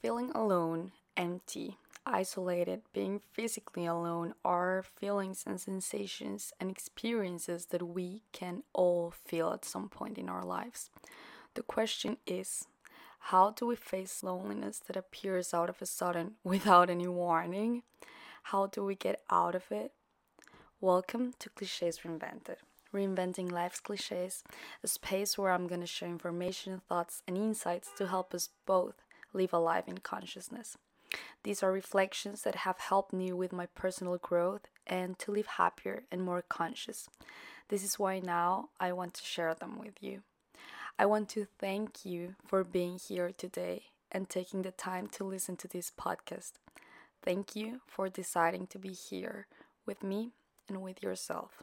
Feeling alone, empty, isolated, being physically alone are feelings and sensations and experiences that we can all feel at some point in our lives. The question is how do we face loneliness that appears out of a sudden without any warning? How do we get out of it? Welcome to Clichés Reinvented. Reinventing Life's Clichés, a space where I'm going to share information, thoughts, and insights to help us both live alive in consciousness. These are reflections that have helped me with my personal growth and to live happier and more conscious. This is why now I want to share them with you. I want to thank you for being here today and taking the time to listen to this podcast. Thank you for deciding to be here with me and with yourself.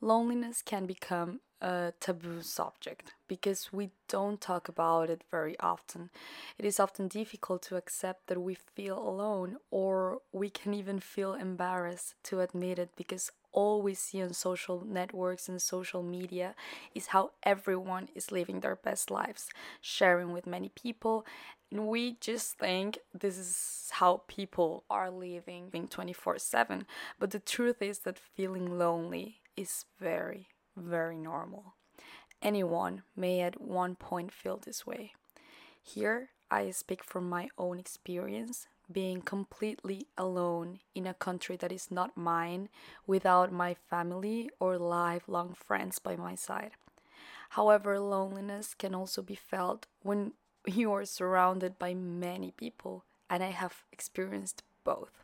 Loneliness can become a taboo subject because we don't talk about it very often. It is often difficult to accept that we feel alone, or we can even feel embarrassed to admit it because all we see on social networks and social media is how everyone is living their best lives, sharing with many people, and we just think this is how people are living 24 7. But the truth is that feeling lonely is very, very normal. Anyone may at one point feel this way. Here, I speak from my own experience, being completely alone in a country that is not mine, without my family or lifelong friends by my side. However, loneliness can also be felt when you are surrounded by many people, and I have experienced both.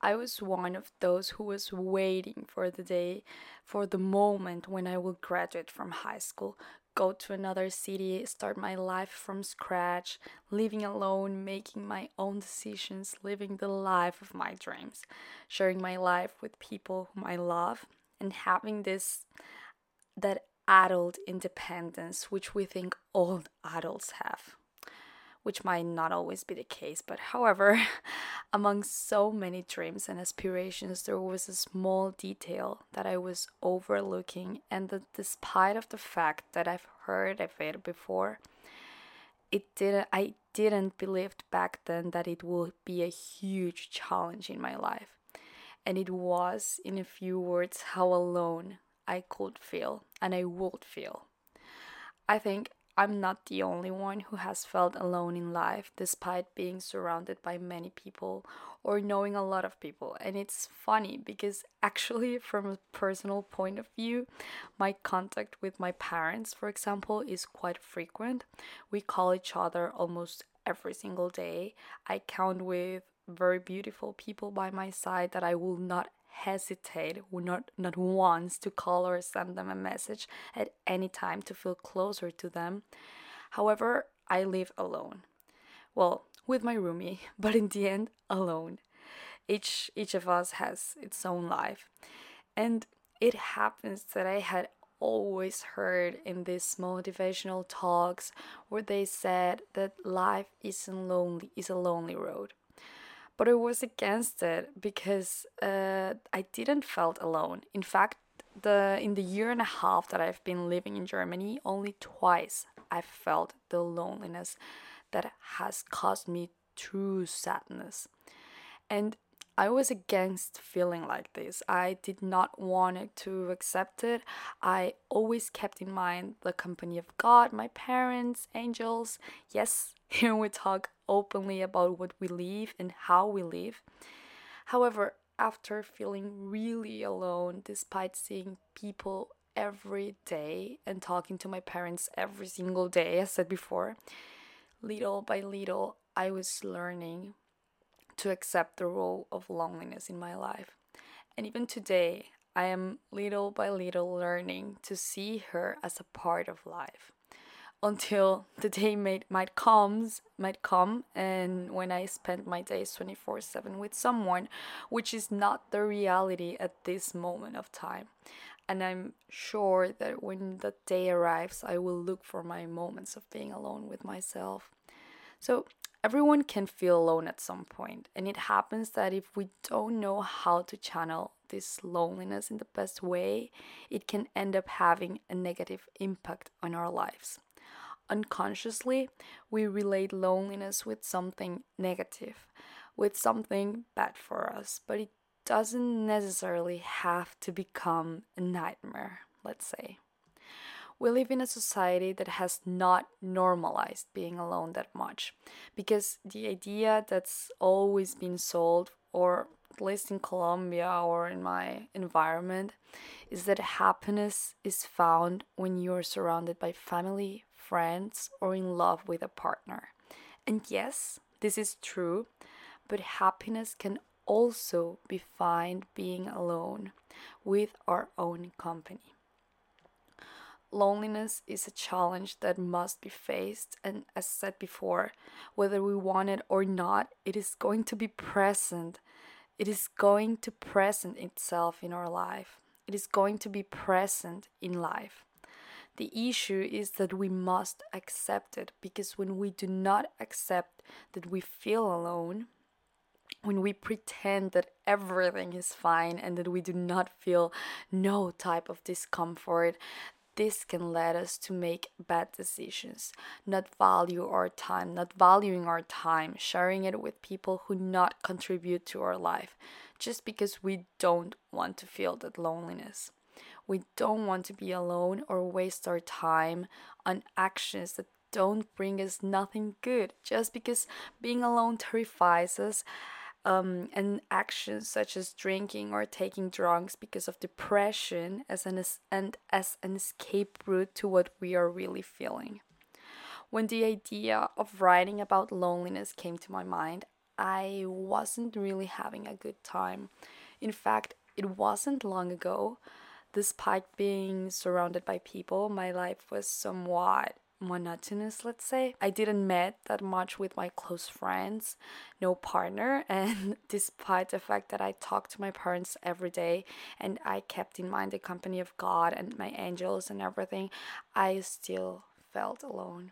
I was one of those who was waiting for the day, for the moment when I will graduate from high school, go to another city, start my life from scratch, living alone, making my own decisions, living the life of my dreams, sharing my life with people whom I love, and having this that adult independence which we think all adults have which might not always be the case. But however, among so many dreams and aspirations, there was a small detail that I was overlooking, and that despite of the fact that I've heard of it before, it didn't. I didn't believe back then that it would be a huge challenge in my life, and it was, in a few words, how alone I could feel and I would feel. I think I'm not the only one who has felt alone in life despite being surrounded by many people or knowing a lot of people. And it's funny because actually, from a personal point of view, my contact with my parents, for example, is quite frequent. We call each other almost every single day. I count with very beautiful people by my side that I will not hesitate not not once to call or send them a message at any time to feel closer to them. However, I live alone. Well, with my roomie, but in the end alone. Each each of us has its own life. And it happens that I had always heard in these motivational talks where they said that life isn't lonely is a lonely road but I was against it because uh, I didn't felt alone. In fact, the in the year and a half that I've been living in Germany, only twice I felt the loneliness that has caused me true sadness. And I was against feeling like this. I did not want to accept it. I always kept in mind the company of God, my parents, angels. Yes, here we talk openly about what we live and how we live. However, after feeling really alone, despite seeing people every day and talking to my parents every single day, as said before, little by little, I was learning to accept the role of loneliness in my life. And even today, I am little by little learning to see her as a part of life until the day might might comes might come and when I spend my days 24/7 with someone which is not the reality at this moment of time. And I'm sure that when the day arrives I will look for my moments of being alone with myself. So everyone can feel alone at some point and it happens that if we don't know how to channel this loneliness in the best way it can end up having a negative impact on our lives unconsciously, we relate loneliness with something negative, with something bad for us, but it doesn't necessarily have to become a nightmare, let's say. We live in a society that has not normalized being alone that much because the idea that's always been sold, or at least in Colombia or in my environment, is that happiness is found when you're surrounded by family, friends, or in love with a partner. And yes, this is true, but happiness can also be found being alone with our own company. Loneliness is a challenge that must be faced, and as said before, whether we want it or not, it is going to be present. It is going to present itself in our life. It is going to be present in life. The issue is that we must accept it because when we do not accept that we feel alone, when we pretend that everything is fine and that we do not feel no type of discomfort, this can lead us to make bad decisions, not value our time, not valuing our time, sharing it with people who not contribute to our life, just because we don't want to feel that loneliness. We don't want to be alone or waste our time on actions that don't bring us nothing good just because being alone terrifies us um, and actions such as drinking or taking drugs because of depression as an and as an escape route to what we are really feeling. When the idea of writing about loneliness came to my mind, I wasn't really having a good time. In fact, it wasn't long ago. Despite being surrounded by people, my life was somewhat monotonous let's say i didn't met that much with my close friends no partner and despite the fact that i talked to my parents every day and i kept in mind the company of god and my angels and everything i still felt alone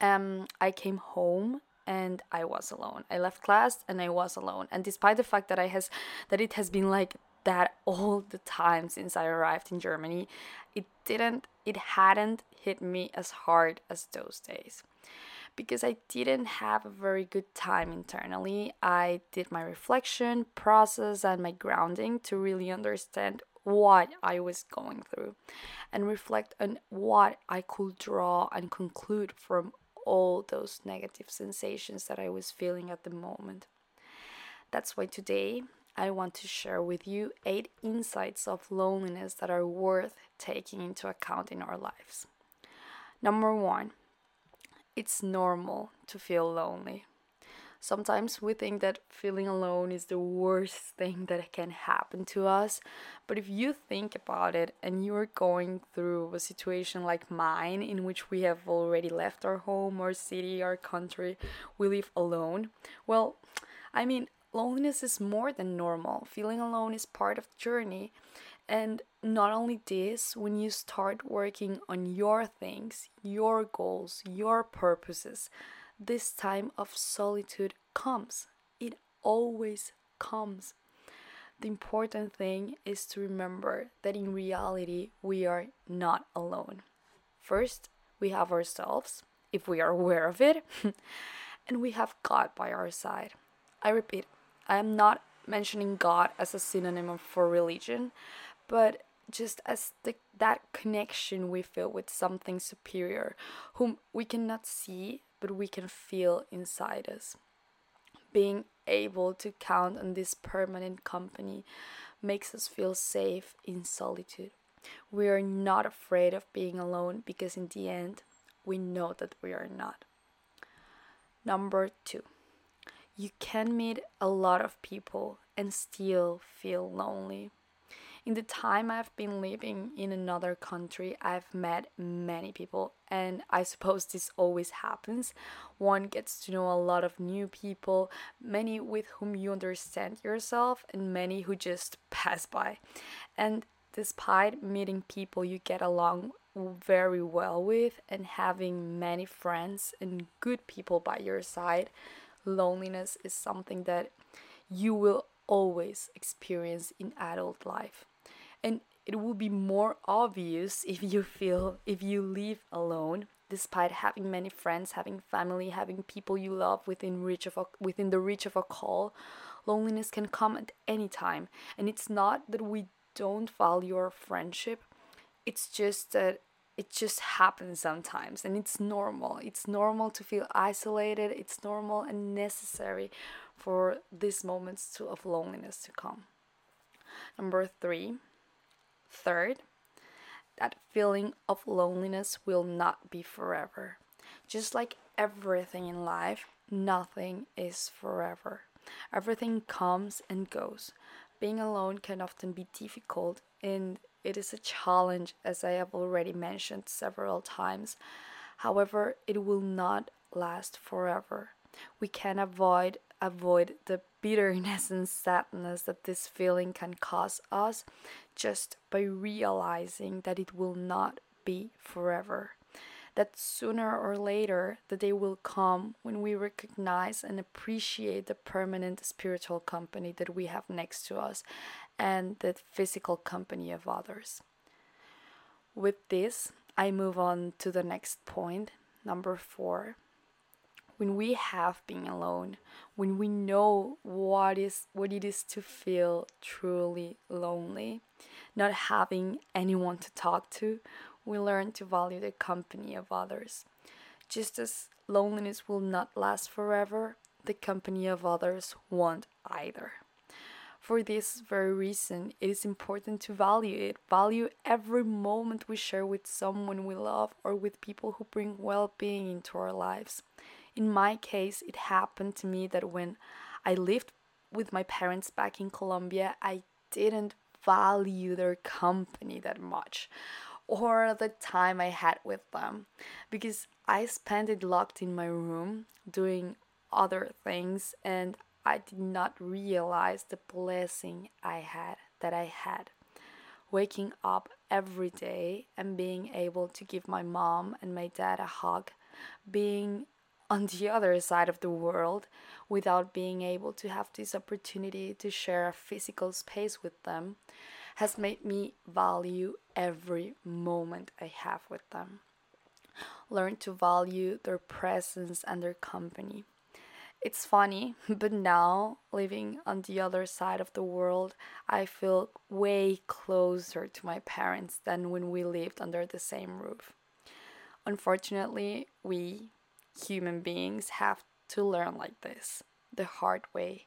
um i came home and I was alone. I left class and I was alone. And despite the fact that I has that it has been like that all the time since I arrived in Germany, it didn't it hadn't hit me as hard as those days because I didn't have a very good time internally. I did my reflection process and my grounding to really understand what I was going through and reflect on what I could draw and conclude from all those negative sensations that I was feeling at the moment. That's why today I want to share with you eight insights of loneliness that are worth taking into account in our lives. Number one, it's normal to feel lonely. Sometimes we think that feeling alone is the worst thing that can happen to us, but if you think about it and you're going through a situation like mine, in which we have already left our home, our city, our country, we live alone, well, I mean, loneliness is more than normal. Feeling alone is part of the journey. And not only this, when you start working on your things, your goals, your purposes, this time of solitude comes. It always comes. The important thing is to remember that in reality, we are not alone. First, we have ourselves, if we are aware of it, and we have God by our side. I repeat, I am not mentioning God as a synonym for religion, but just as the, that connection we feel with something superior, whom we cannot see, but we can feel inside us. Being able to count on this permanent company makes us feel safe in solitude. We are not afraid of being alone because, in the end, we know that we are not. Number two you can meet a lot of people and still feel lonely. In the time I've been living in another country, I've met many people, and I suppose this always happens. One gets to know a lot of new people, many with whom you understand yourself, and many who just pass by. And despite meeting people you get along very well with and having many friends and good people by your side, loneliness is something that you will always experience in adult life. And it will be more obvious if you feel if you live alone despite having many friends, having family, having people you love within reach of a, within the reach of a call, loneliness can come at any time. And it's not that we don't value our friendship. It's just that it just happens sometimes and it's normal. It's normal to feel isolated. It's normal and necessary for these moments to, of loneliness to come. Number three, third, that feeling of loneliness will not be forever. Just like everything in life, nothing is forever. Everything comes and goes. Being alone can often be difficult and it is a challenge, as I have already mentioned several times. However, it will not last forever. We can avoid avoid the bitterness and sadness that this feeling can cause us just by realizing that it will not be forever. That sooner or later the day will come when we recognize and appreciate the permanent spiritual company that we have next to us and the physical company of others. With this, I move on to the next point, number four. When we have been alone, when we know what is what it is to feel truly lonely, not having anyone to talk to, we learn to value the company of others. Just as loneliness will not last forever, the company of others won't either. For this very reason, it is important to value it. Value every moment we share with someone we love or with people who bring well being into our lives. In my case, it happened to me that when I lived with my parents back in Colombia, I didn't value their company that much or the time I had with them because I spent it locked in my room doing other things and I did not realize the blessing I had that I had. Waking up every day and being able to give my mom and my dad a hug, being on the other side of the world without being able to have this opportunity to share a physical space with them has made me value every moment I have with them. Learn to value their presence and their company. It's funny, but now living on the other side of the world, I feel way closer to my parents than when we lived under the same roof. Unfortunately, we human beings have to learn like this the hard way.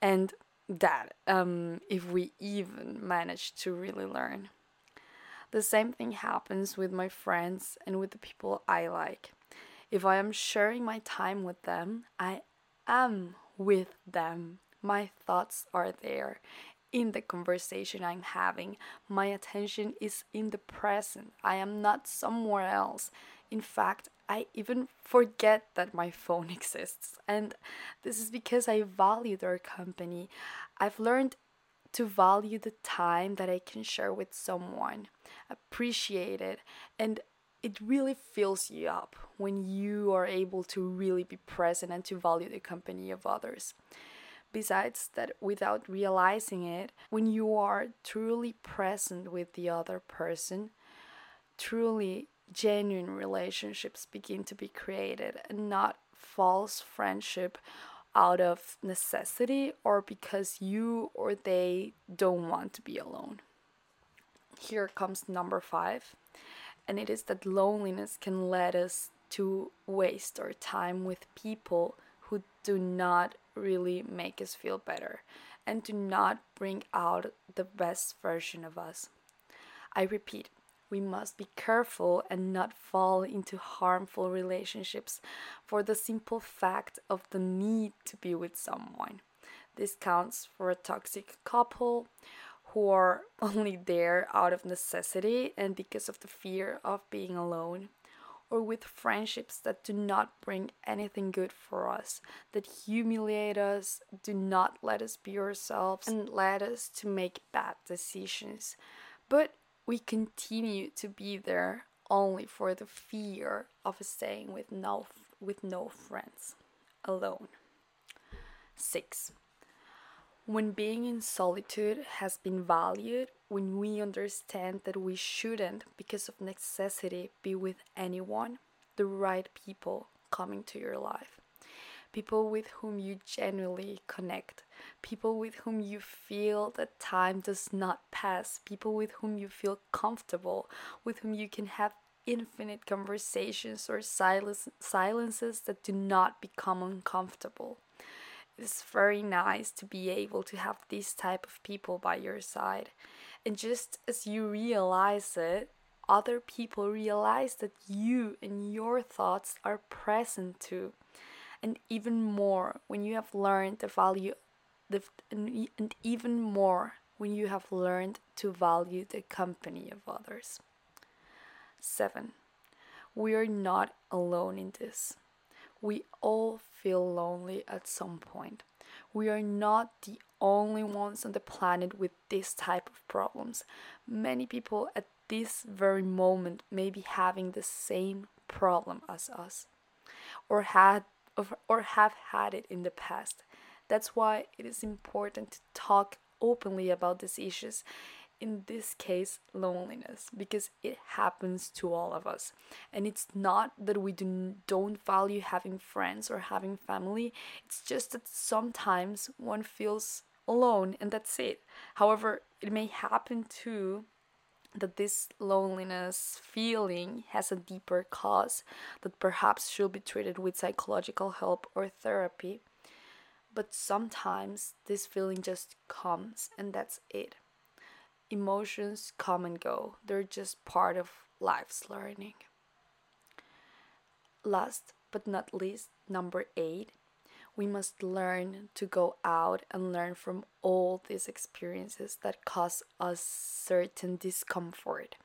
And that, um, if we even manage to really learn. The same thing happens with my friends and with the people I like. If I am sharing my time with them, I am with them. My thoughts are there in the conversation I'm having. My attention is in the present. I am not somewhere else. In fact, I even forget that my phone exists. And this is because I value their company. I've learned to value the time that I can share with someone, appreciate it, and it really fills you up when you are able to really be present and to value the company of others. Besides that, without realizing it, when you are truly present with the other person, truly genuine relationships begin to be created and not false friendship out of necessity or because you or they don't want to be alone. Here comes number five and it is that loneliness can lead us to waste our time with people who do not really make us feel better and do not bring out the best version of us. I repeat, we must be careful and not fall into harmful relationships for the simple fact of the need to be with someone. This counts for a toxic couple who are only there out of necessity and because of the fear of being alone, or with friendships that do not bring anything good for us, that humiliate us, do not let us be ourselves, and lead us to make bad decisions. But we continue to be there only for the fear of staying with no with no friends alone 6 when being in solitude has been valued, when we understand that we shouldn't, because of necessity, be with anyone, the right people coming to your life. People with whom you genuinely connect, people with whom you feel that time does not pass, people with whom you feel comfortable, with whom you can have infinite conversations or silence, silences that do not become uncomfortable. It's very nice to be able to have this type of people by your side. And just as you realize it, other people realize that you and your thoughts are present too. And even more when you have learned the value the, and even more when you have learned to value the company of others. 7. We are not alone in this. We all feel lonely at some point. We are not the only ones on the planet with this type of problems. Many people at this very moment may be having the same problem as us or had or have had it in the past. That's why it is important to talk openly about these issues in this case loneliness because it happens to all of us. And it's not that we do, don't value having friends or having family. It's just that sometimes one feels alone and that's it. However it may happen too that this loneliness feeling has a deeper cause that perhaps should be treated with psychological help or therapy. But sometimes this feeling just comes and that's it. Emotions come and go, they're just part of life's learning. Last but not least, number eight, we must learn to go out and learn from all these experiences that cause us certain discomfort.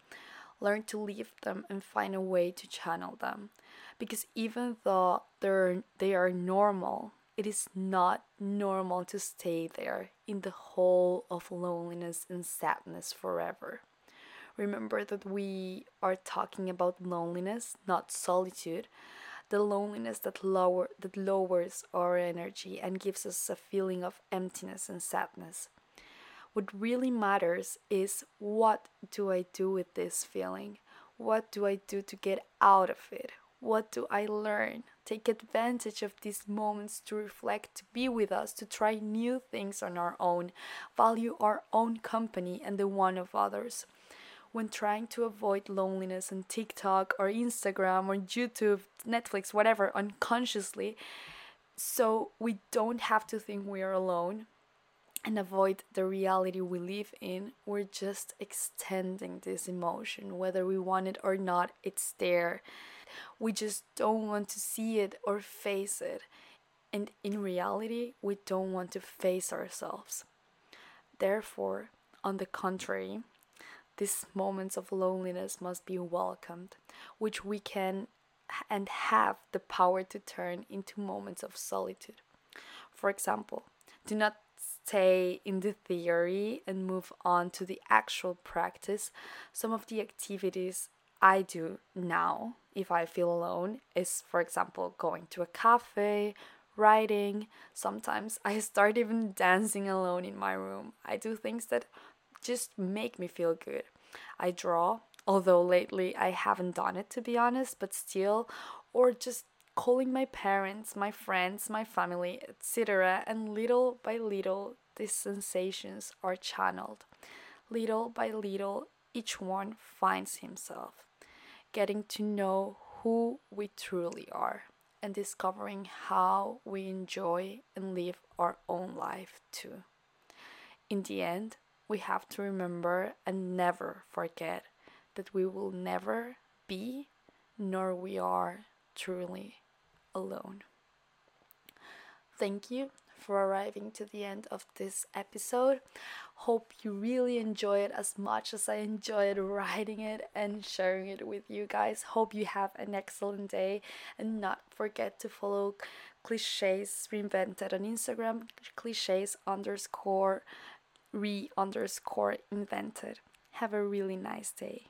Learn to leave them and find a way to channel them. Because even though they're, they are normal, it is not normal to stay there in the hole of loneliness and sadness forever. Remember that we are talking about loneliness, not solitude. The loneliness that lower that lowers our energy and gives us a feeling of emptiness and sadness. What really matters is what do I do with this feeling? What do I do to get out of it? What do I learn? Take advantage of these moments to reflect, to be with us, to try new things on our own, value our own company and the one of others. When trying to avoid loneliness on TikTok or Instagram or YouTube, Netflix, whatever, unconsciously, so we don't have to think we are alone and avoid the reality we live in, we're just extending this emotion. Whether we want it or not, it's there. We just don't want to see it or face it. And in reality, we don't want to face ourselves. Therefore, on the contrary, these moments of loneliness must be welcomed, which we can and have the power to turn into moments of solitude. For example, do not stay in the theory and move on to the actual practice. Some of the activities I do now, if I feel alone, is for example going to a cafe, writing. Sometimes I start even dancing alone in my room. I do things that just make me feel good. I draw, although lately I haven't done it to be honest, but still, or just calling my parents, my friends, my family, etc. And little by little, these sensations are channeled. Little by little, each one finds himself getting to know who we truly are and discovering how we enjoy and live our own life too. In the end, we have to remember and never forget that we will never be nor we are truly alone. Thank you for arriving to the end of this episode. Hope you really enjoy it as much as I enjoyed writing it and sharing it with you guys. Hope you have an excellent day and not forget to follow cliches reinvented on Instagram, cliches underscore re underscore invented. Have a really nice day.